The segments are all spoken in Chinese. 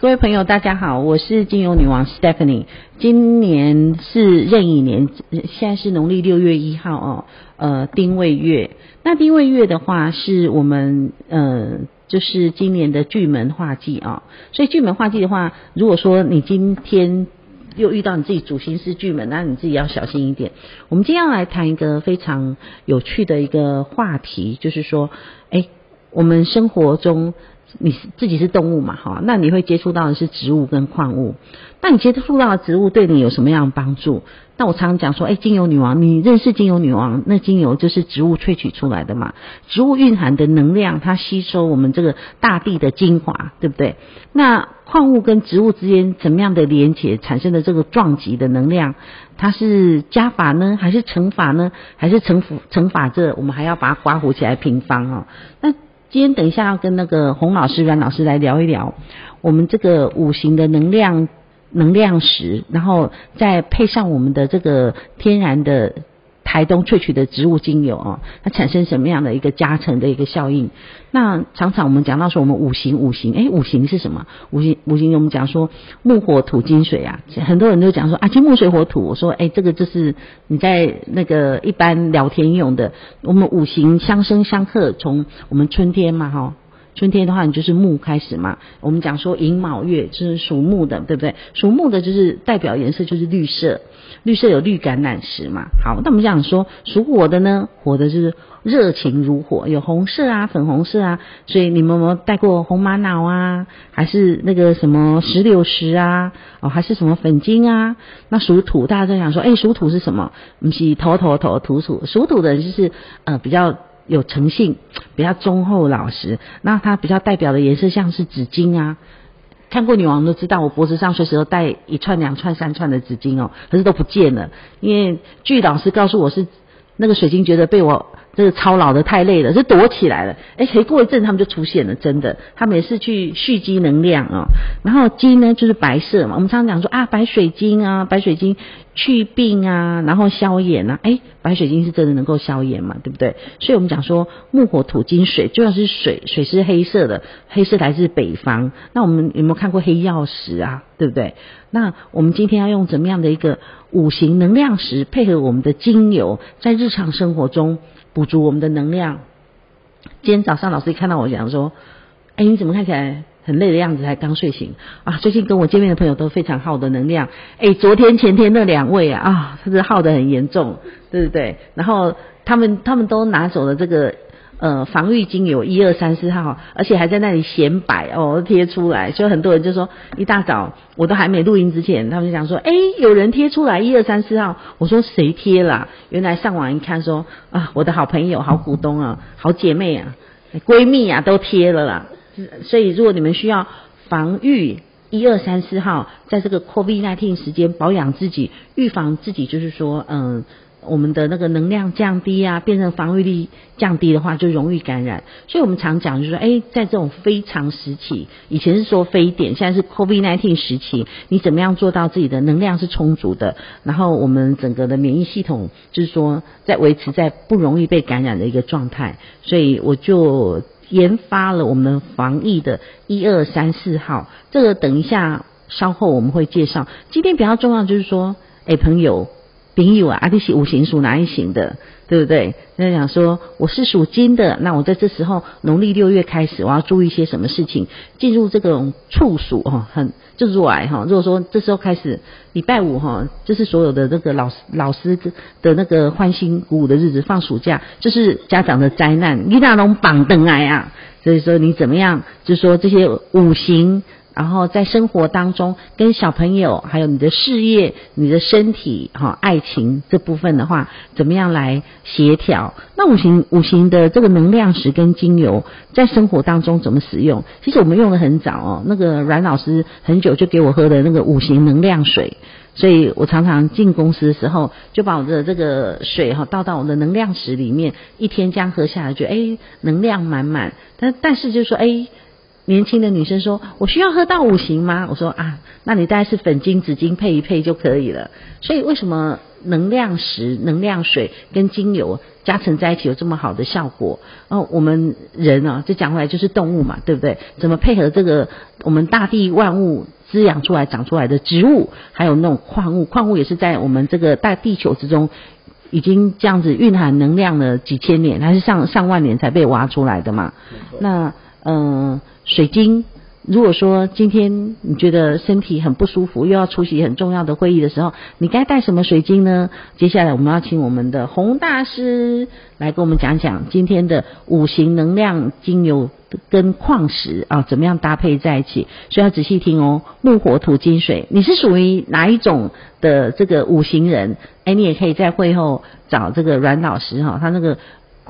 各位朋友，大家好，我是精油女王 Stephanie。今年是壬寅年，现在是农历六月一号哦，呃，丁未月。那丁未月的话，是我们呃，就是今年的巨门化忌、哦。所以巨门化忌的话，如果说你今天又遇到你自己主星是巨门，那你自己要小心一点。我们今天要来谈一个非常有趣的一个话题，就是说，哎，我们生活中。你自己是动物嘛，哈，那你会接触到的是植物跟矿物。那你接触到的植物对你有什么样的帮助？那我常常讲说，哎，精油女王，你认识精油女王？那精油就是植物萃取出来的嘛，植物蕴含的能量，它吸收我们这个大地的精华，对不对？那矿物跟植物之间怎么样的连结产生的这个撞击的能量，它是加法呢，还是乘法呢？还是乘乘法这我们还要把它刮胡起来平方哦。那今天等一下要跟那个洪老师、阮老师来聊一聊我们这个五行的能量能量石，然后再配上我们的这个天然的。台东萃取的植物精油哦，它产生什么样的一个加成的一个效应？那常常我们讲到说，我们五行五行，哎，五行是什么？五行五行，我们讲说木火土金水啊，很多人都讲说啊，金木水火土。我说，哎，这个就是你在那个一般聊天用的。我们五行相生相克，从我们春天嘛，哈，春天的话，你就是木开始嘛。我们讲说寅卯月就是属木的，对不对？属木的就是代表颜色就是绿色。绿色有绿橄榄石嘛？好，那我们讲说属火的呢？火的就是热情如火，有红色啊、粉红色啊。所以你们有没有带过红玛瑙啊？还是那个什么石榴石啊？哦，还是什么粉晶啊？那属土，大家都想说，哎，属土是什么？不是头头头土土，属土的就是呃比较有诚信，比较忠厚老实。那它比较代表的颜色像是紫金啊。看过女王都知道，我脖子上随时都带一串、两串、三串的紫金哦，可是都不见了，因为据老师告诉我是那个水晶觉得被我。这个操劳的太累了，就躲起来了。哎，谁过一阵他们就出现了，真的。他们也是去蓄积能量啊、哦。然后金呢就是白色嘛，我们常常讲说啊，白水晶啊，白水晶去病啊，然后消炎啊。哎，白水晶是真的能够消炎嘛，对不对？所以我们讲说木火土金水，主要是水，水是黑色的，黑色来自北方。那我们有没有看过黑曜石啊？对不对？那我们今天要用怎么样的一个五行能量石配合我们的精油，在日常生活中。补足我们的能量。今天早上老师一看到我讲说：“哎，你怎么看起来很累的样子？才刚睡醒啊？”最近跟我见面的朋友都非常耗的能量。哎，昨天前天那两位啊，啊，他是耗得很严重，对不对？然后他们他们都拿走了这个。呃，防御精油一二三四号，而且还在那里显摆哦，贴出来，所以很多人就说，一大早我都还没录音之前，他们就讲说，哎，有人贴出来一二三四号，我说谁贴了？原来上网一看说，啊，我的好朋友、好股东啊、好姐妹啊、闺蜜啊都贴了啦。所以如果你们需要防御一二三四号，在这个 COVID-19 时间保养自己，预防自己，就是说，嗯。我们的那个能量降低啊，变成防御力降低的话，就容易感染。所以我们常讲，就是说，哎，在这种非常时期，以前是说非典，现在是 COVID-19 时期，你怎么样做到自己的能量是充足的？然后我们整个的免疫系统，就是说，在维持在不容易被感染的一个状态。所以我就研发了我们防疫的一二三四号，这个等一下稍后我们会介绍。今天比较重要就是说，哎，朋友。朋友啊，阿弟是五行属哪一型的，对不对？那讲说我是属金的，那我在这时候农历六月开始，我要注意一些什么事情？进入这种处暑哦，很就入来哈。如果说这时候开始，礼拜五哈，就是所有的这个老师老师的那个欢欣鼓舞的日子，放暑假，就是家长的灾难，你那种绑灯来啊。所以说你怎么样？就是说这些五行。然后在生活当中，跟小朋友，还有你的事业、你的身体、哈爱情这部分的话，怎么样来协调？那五行五行的这个能量石跟精油，在生活当中怎么使用？其实我们用的很早哦，那个阮老师很久就给我喝的那个五行能量水，所以我常常进公司的时候，就把我的这个水哈倒到我的能量石里面，一天这样喝下来，觉得哎能量满满。但但是就是说哎。年轻的女生说：“我需要喝到五行吗？”我说：“啊，那你大概是粉晶、紫晶配一配就可以了。”所以为什么能量石、能量水跟精油加成在一起有这么好的效果？哦，我们人啊，这讲回来就是动物嘛，对不对？怎么配合这个我们大地万物滋养出来、长出来的植物，还有那种矿物，矿物也是在我们这个大地球之中。已经这样子蕴含能量了几千年，还是上上万年才被挖出来的嘛？那嗯、水晶，如果说今天你觉得身体很不舒服，又要出席很重要的会议的时候，你该带什么水晶呢？接下来我们要请我们的洪大师来跟我们讲讲今天的五行能量精油。跟矿石啊，怎么样搭配在一起？所以要仔细听哦。木火土金水，你是属于哪一种的这个五行人？哎，你也可以在会后找这个阮老师哈，他那个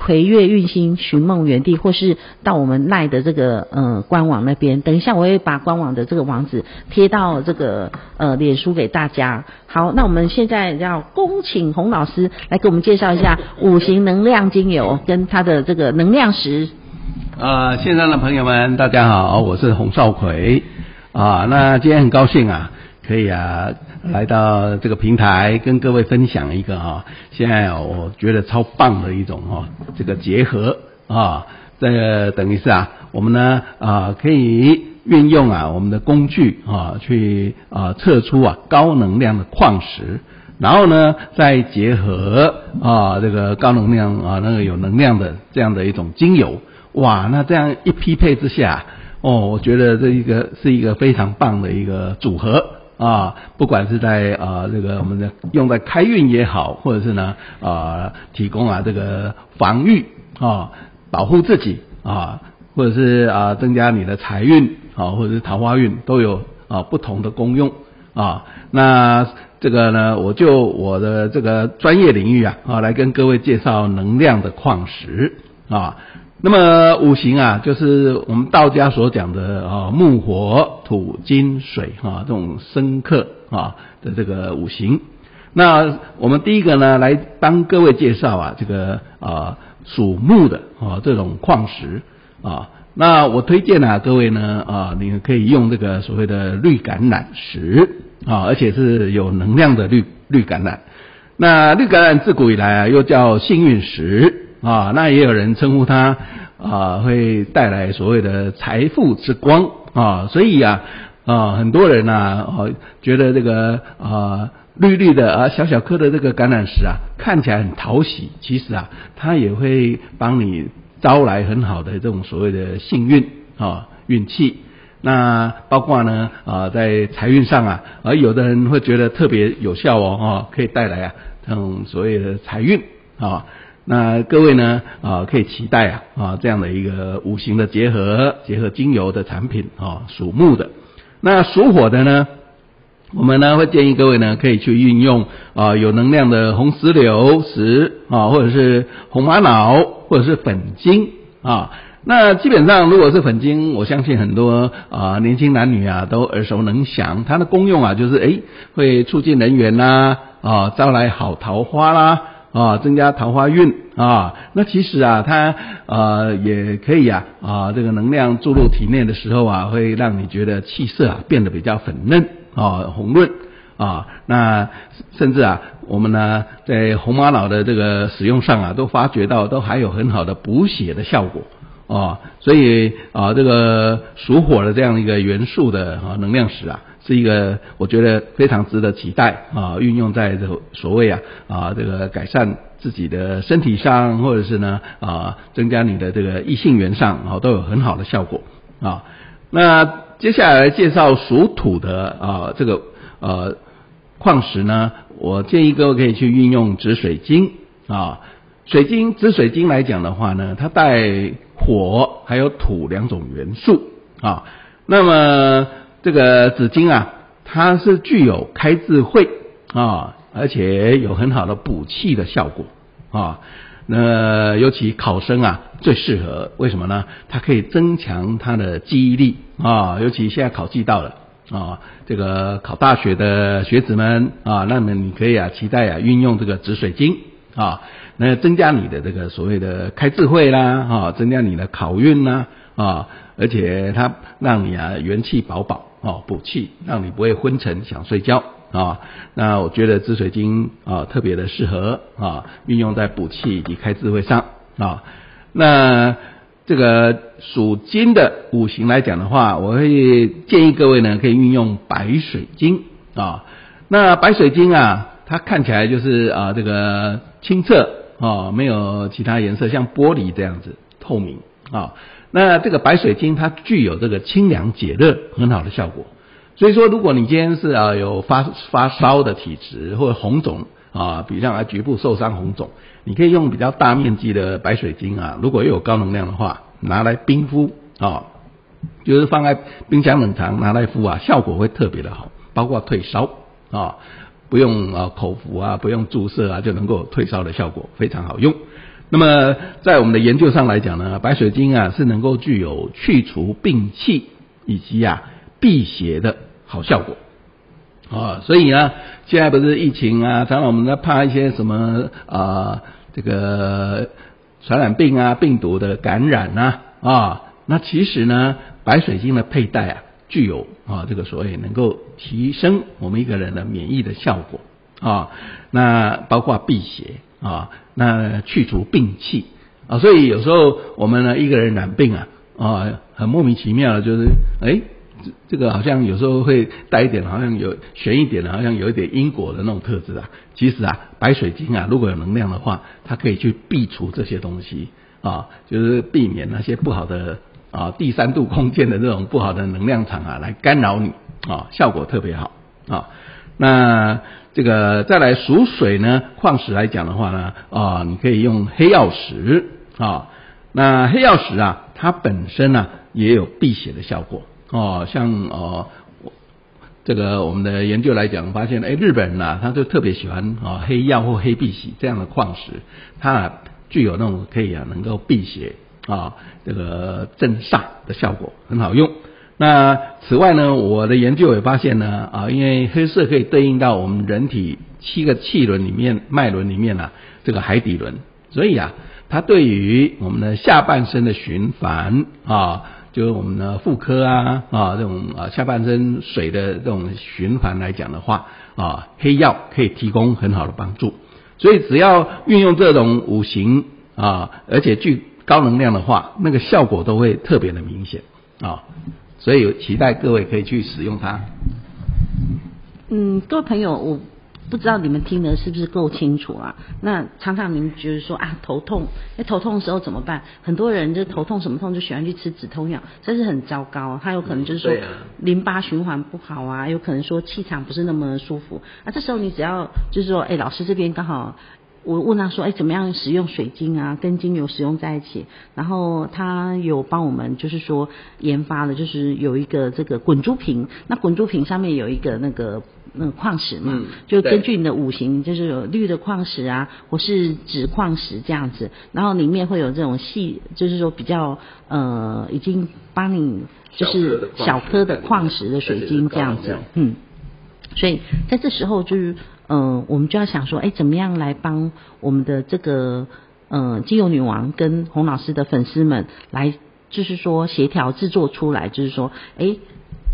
魁月运星寻梦园地，或是到我们赖的这个呃官网那边。等一下我会把官网的这个网址贴到这个呃脸书给大家。好，那我们现在要恭请洪老师来给我们介绍一下五行能量精油跟它的这个能量石。啊，线上的朋友们，大家好，我是洪少奎啊。那今天很高兴啊，可以啊来到这个平台跟各位分享一个啊，现在我觉得超棒的一种哈，这个结合啊，这个等于是啊，我们呢啊可以运用啊我们的工具啊去啊测出啊高能量的矿石，然后呢再结合啊这个高能量啊那个有能量的这样的一种精油。哇，那这样一匹配之下，哦，我觉得这一个是一个非常棒的一个组合啊！不管是在啊这个我们的用在开运也好，或者是呢啊提供啊这个防御啊保护自己啊，或者是啊增加你的财运啊，或者是桃花运都有啊不同的功用啊。那这个呢，我就我的这个专业领域啊啊来跟各位介绍能量的矿石啊。那么五行啊，就是我们道家所讲的啊木火土金水啊这种生克啊的这个五行。那我们第一个呢，来帮各位介绍啊这个啊属木的啊这种矿石啊。那我推荐啊各位呢啊，你可以用这个所谓的绿橄榄石啊，而且是有能量的绿绿橄榄。那绿橄榄自古以来啊，又叫幸运石。啊，那也有人称呼它啊，会带来所谓的财富之光啊，所以啊啊，很多人呐啊，觉得这个啊绿绿的啊小小颗的这个橄榄石啊，看起来很讨喜，其实啊，它也会帮你招来很好的这种所谓的幸运啊运气。那包括呢啊，在财运上啊，而有的人会觉得特别有效哦，啊，可以带来啊这种所谓的财运啊。那各位呢啊，可以期待啊啊这样的一个五行的结合，结合精油的产品啊，属木的。那属火的呢，我们呢会建议各位呢可以去运用啊有能量的红石榴石啊，或者是红玛瑙，或者是粉晶啊。那基本上如果是粉晶，我相信很多啊年轻男女啊都耳熟能详，它的功用啊就是诶会促进人缘啦啊，招来好桃花啦。啊，增加桃花运啊，那其实啊，它呃也可以啊啊，这个能量注入体内的时候啊，会让你觉得气色啊变得比较粉嫩啊红润啊，那甚至啊，我们呢在红玛瑙的这个使用上啊，都发觉到都还有很好的补血的效果啊，所以啊，这个属火的这样一个元素的啊能量石啊。是一个我觉得非常值得期待啊，运用在这所谓啊啊这个改善自己的身体上，或者是呢啊增加你的这个异性缘上啊都有很好的效果啊。那接下来介绍属土的啊这个呃矿石呢，我建议各位可以去运用紫水晶啊。水晶紫水晶来讲的话呢，它带火还有土两种元素啊，那么。这个紫金啊，它是具有开智慧啊，而且有很好的补气的效果啊。那尤其考生啊最适合，为什么呢？它可以增强他的记忆力啊。尤其现在考季到了啊，这个考大学的学子们啊，那么你可以啊期待啊运用这个紫水晶啊，那增加你的这个所谓的开智慧啦啊，增加你的考运啦啊。而且它让你啊元气饱饱哦，补气，让你不会昏沉想睡觉啊。那我觉得紫水晶啊特别的适合啊，运用在补气以及开智慧上啊。那这个属金的五行来讲的话，我会建议各位呢可以运用白水晶啊。那白水晶啊，它看起来就是啊这个清澈啊，没有其他颜色，像玻璃这样子透明啊。那这个白水晶它具有这个清凉解热很好的效果。所以说，如果你今天是啊有发发烧的体质或者红肿啊，比如像啊局部受伤红肿。你可以用比较大面积的白水晶啊，如果又有高能量的话，拿来冰敷啊，就是放在冰箱冷藏拿来敷啊，效果会特别的好，包括退烧啊，不用啊口服啊，不用注射啊，就能够退烧的效果非常好用。那么在我们的研究上来讲呢，白水晶啊是能够具有去除病气以及啊辟邪的好效果。啊，所以呢，现在不是疫情啊，常常我们在怕一些什么啊，这个传染病啊、病毒的感染啊，啊，那其实呢，白水晶的佩戴啊，具有啊这个所谓能够提升我们一个人的免疫的效果啊，那包括辟邪啊，那去除病气啊，所以有时候我们呢一个人染病啊，啊，很莫名其妙的，就是哎。这个好像有时候会带一点，好像有悬一点的，好像有一点因果的那种特质啊。其实啊，白水晶啊，如果有能量的话，它可以去避除这些东西啊，就是避免那些不好的啊第三度空间的这种不好的能量场啊来干扰你啊，效果特别好啊。那这个再来属水呢，矿石来讲的话呢啊，你可以用黑曜石啊。那黑曜石啊，它本身呢、也有辟邪的效果。哦，像哦，这个我们的研究来讲，发现哎，日本人呐、啊，他就特别喜欢啊黑曜或黑碧玺这样的矿石，它、啊、具有那种可以啊能够辟邪啊这个镇煞的效果，很好用。那此外呢，我的研究也发现呢啊，因为黑色可以对应到我们人体七个气轮里面脉轮里面啊这个海底轮，所以啊，它对于我们的下半身的循环啊。就是我们的妇科啊啊这种啊下半身水的这种循环来讲的话啊，黑曜可以提供很好的帮助。所以只要运用这种五行啊，而且具高能量的话，那个效果都会特别的明显啊。所以期待各位可以去使用它。嗯，各位朋友，我。不知道你们听的是不是够清楚啊？那常常你们觉得说啊头痛，哎头痛的时候怎么办？很多人就头痛什么痛就喜欢去吃止痛药，这是很糟糕。他有可能就是说淋巴循环不好啊，有可能说气场不是那么舒服。啊，这时候你只要就是说，哎老师这边刚好。我问他说：“哎，怎么样使用水晶啊？跟精油使用在一起？然后他有帮我们，就是说研发了，就是有一个这个滚珠瓶。那滚珠瓶上面有一个那个那个矿石嘛，就根据你的五行，就是有绿的矿石啊，或是紫矿石这样子。然后里面会有这种细，就是说比较呃，已经帮你就是小颗的矿石的水晶这样子，嗯。所以在这时候就是。”嗯、呃，我们就要想说，哎，怎么样来帮我们的这个呃精油女王跟洪老师的粉丝们来，就是说协调制作出来，就是说，哎，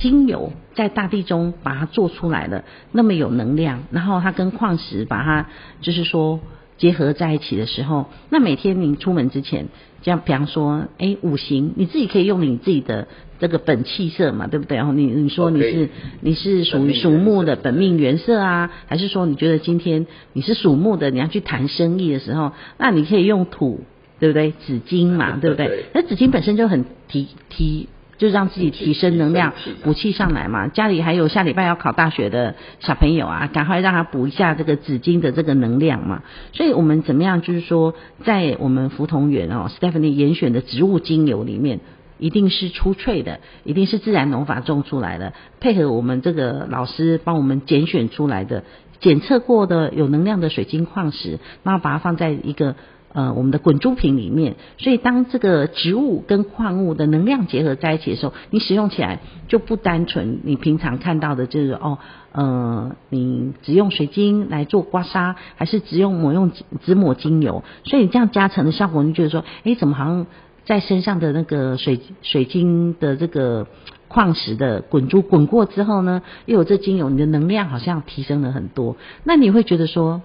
精油在大地中把它做出来了，那么有能量，然后它跟矿石把它就是说结合在一起的时候，那每天你出门之前，像比方说，哎，五行你自己可以用你自己的。这个本气色嘛，对不对？然后你你说你是 Okay. 你是属于属木的本命元色啊，还是说你觉得今天你是属木的，你要去谈生意的时候，那你可以用土，对不对？紫金嘛，对不对？那紫金本身就很提提，就让自己提升能量，补气上来嘛。家里还有下礼拜要考大学的小朋友啊，赶快让他补一下这个紫金的这个能量嘛。所以我们怎么样？就是说，在我们福同源哦，Stephanie 严选的植物精油里面。一定是出萃的，一定是自然农法种出来的，配合我们这个老师帮我们拣选出来的、检测过的有能量的水晶矿石，然后把它放在一个呃我们的滚珠瓶里面。所以当这个植物跟矿物的能量结合在一起的时候，你使用起来就不单纯你平常看到的就是哦呃你只用水晶来做刮痧，还是只用抹用只抹精油，所以这样加成的效果，你觉得说哎怎么好像？在身上的那个水水晶的这个矿石的滚珠滚过之后呢，又有这精油，你的能量好像提升了很多。那你会觉得说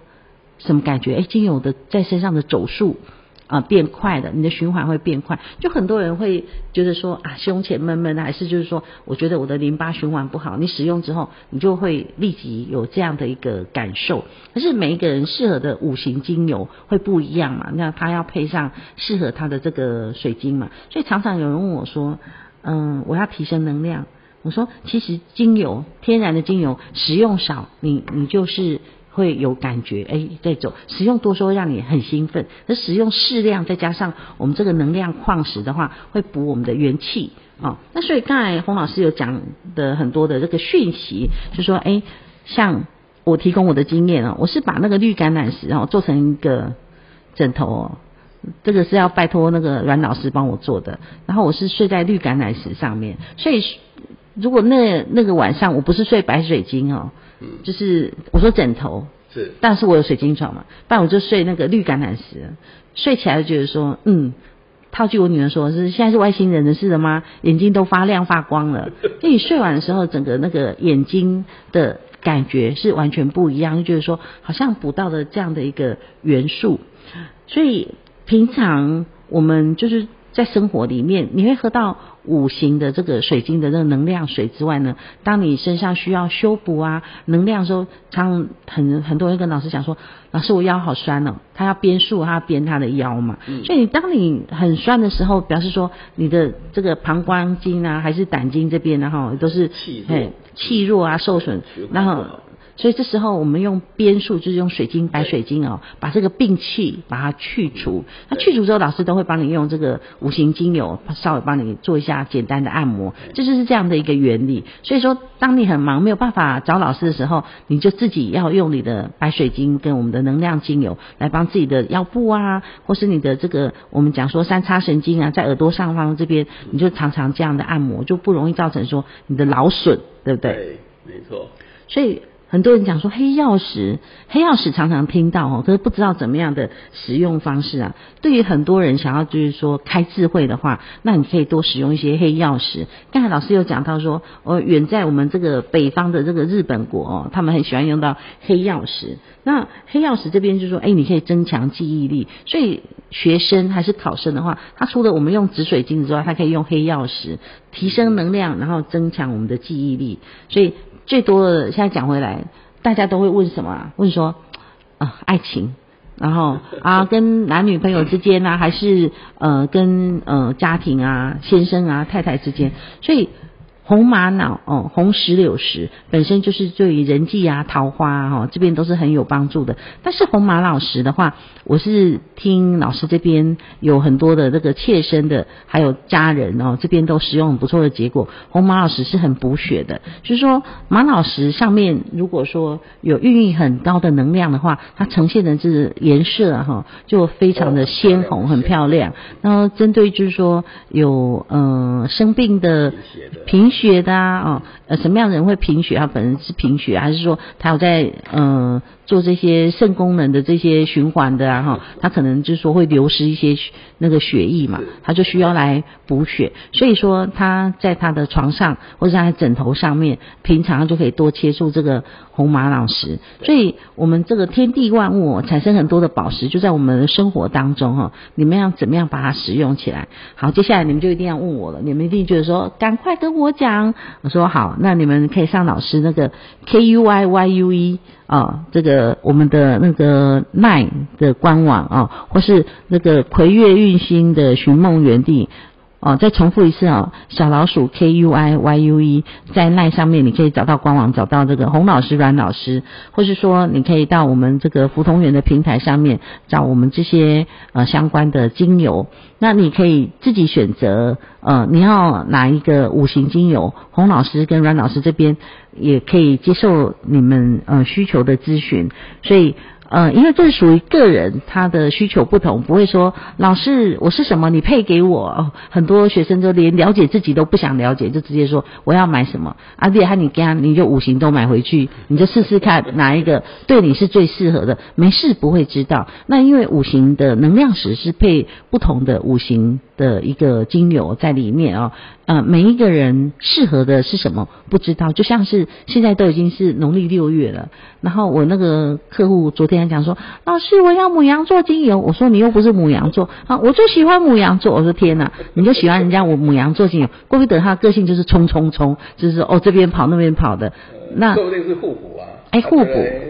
什么感觉？哎，精油的在身上的走数。啊，变快的，你的循环会变快。就很多人会觉得说啊，胸前闷闷的，还是就是说，我觉得我的淋巴循环不好。你使用之后，你就会立即有这样的一个感受。可是每一个人适合的五行精油会不一样嘛？那他要配上适合他的这个水晶嘛？所以常常有人问我说，嗯，我要提升能量。我说，其实精油，天然的精油，使用少，你你就是。会有感觉，哎，在走，使用多说让你很兴奋。而使用适量，再加上我们这个能量矿石的话，会补我们的元气啊、那所以刚才洪老师有讲的很多的这个讯息，就说，哎，像我提供我的经验啊，我是把那个绿橄榄石哦做成一个枕头哦，这个是要拜托那个阮老师帮我做的。然后我是睡在绿橄榄石上面，所以如果那那个晚上我不是睡白水晶哦。就是我说枕头是，但是我有水晶床嘛，不然我就睡那个绿橄榄石，睡起来就觉得说，嗯，套句我女儿说，是现在是外星人的似的吗？眼睛都发亮发光了，因为你睡完的时候，整个那个眼睛的感觉是完全不一样，就觉得说好像补到了这样的一个元素，所以平常我们就是。在生活里面，你会喝到五行的这个水晶的这个能量水之外呢，当你身上需要修补啊能量的时候，常很很多人跟老师讲说，老师我腰好酸哦，他要编束，他要编他的腰嘛。嗯、所以你当你很酸的时候，表示说你的这个膀胱经啊，还是胆经这边然后都是气弱，气弱啊受损，然后。所以这时候我们用边数，就是用水晶白水晶哦，把这个病气把它去除。那去除之后，老师都会帮你用这个五行精油，稍微帮你做一下简单的按摩。这就是这样的一个原理。所以说，当你很忙没有办法找老师的时候，你就自己要用你的白水晶跟我们的能量精油来帮自己的腰部啊，或是你的这个我们讲说三叉神经啊，在耳朵上方这边，你就常常这样的按摩，就不容易造成说你的劳损，对不对？对，没错。所以。很多人讲说黑曜石，黑曜石常常听到哦，可是不知道怎么样的使用方式啊。对于很多人想要就是说开智慧的话，那你可以多使用一些黑曜石。刚才老师有讲到说，哦，远在我们这个北方的这个日本国哦，他们很喜欢用到黑曜石。那黑曜石这边就是说，哎，你可以增强记忆力。所以学生还是考生的话，他除了我们用紫水晶之外，他可以用黑曜石提升能量，然后增强我们的记忆力。所以。最多的现在讲回来，大家都会问什么啊？问说啊，爱情，然后啊，跟男女朋友之间呢，还是呃，跟呃家庭啊，先生啊，太太之间，所以。红玛瑙哦，红石榴石本身就是对于人际啊、桃花啊，哦，这边都是很有帮助的。但是红玛瑙石的话，我是听老师这边有很多的这个切身的，还有家人哦，这边都使用很不错的结果。红玛瑙石是很补血的，就是说玛瑙石上面如果说有孕育很高的能量的话，它呈现的这个颜色哈，就非常的鲜红，很漂亮。然后针对就是说有呃生病的贫血。血的啊，哦，呃，什么样的人会贫血？他本人是贫血，还是说他有在嗯做这些肾功能的这些循环的啊？哈，他可能就是说会流失一些那个血液嘛，他就需要来补血。所以说他在他的床上或者在枕头上面，平常就可以多切入这个红玛瑙石。所以我们这个天地万物产生很多的宝石，就在我们的生活当中哈。你们要怎么样把它使用起来？好，接下来你们就一定要问我了，你们一定觉得说，赶快跟我讲。我说好，那你们可以上老师那个 K U Y Y U E 啊，这个我们的那个奈的官网啊，或是那个葵月运星的寻梦园地。哦，再重复一次哦，小老鼠 K U I Y U E 在 LINE 上面，你可以找到官网，找到这个洪老师、阮老师，或是说你可以到我们这个福同源的平台上面找我们这些呃相关的精油。那你可以自己选择呃你要哪一个五行精油，洪老师跟阮老师这边也可以接受你们呃需求的咨询，所以。呃，因为这是属于个人他的需求不同，不会说老师我是什么你配给我。很多学生就连了解自己都不想了解，就直接说我要买什么。阿弟他你给他你就五行都买回去，你就试试看哪一个对你是最适合的。没事不会知道，那因为五行的能量石是配不同的五行的一个精油在里面哦。呃，每一个人适合的是什么不知道，就像是现在都已经是农历六月了。然后我那个客户昨天讲说，老师我要母羊座精油，我说你又不是母羊座啊，我就喜欢母羊座。我说天哪，你就喜欢人家我母羊座精油，怪不得他个性就是冲冲冲，就是说哦这边跑那边跑的。那说不定是互补啊，哎互补，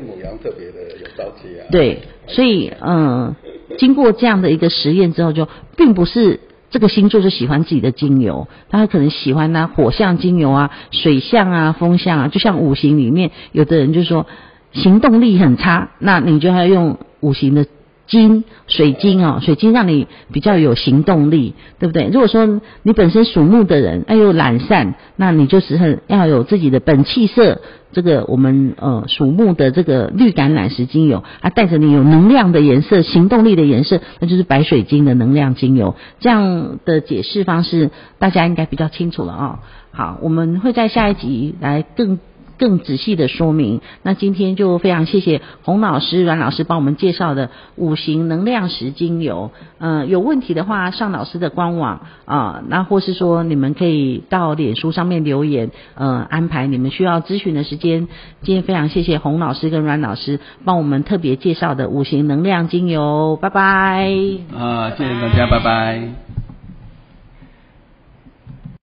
母羊特别的有朝气啊。对，所以嗯、呃，经过这样的一个实验之后，就并不是。这个星座就喜欢自己的精油，他可能喜欢呢、火象精油啊、水象啊、风象啊，就像五行里面，有的人就说行动力很差，那你就要用五行的。金水晶哦，水晶让你比较有行动力，对不对？如果说你本身属木的人，哎呦懒散，那你就是很要有自己的本气色。这个我们呃属木的这个绿橄榄石精油，它带着你有能量的颜色、行动力的颜色，那就是白水晶的能量精油。这样的解释方式，大家应该比较清楚了、哦。好，我们会在下一集来更。更仔细的说明。那今天就非常谢谢洪老师、阮老师帮我们介绍的五行能量石精油。呃，有问题的话上老师的官网啊，那或是说你们可以到脸书上面留言，呃，安排你们需要咨询的时间。今天非常谢谢洪老师跟阮老师帮我们特别介绍的五行能量精油。拜拜。啊，谢谢大家，拜拜。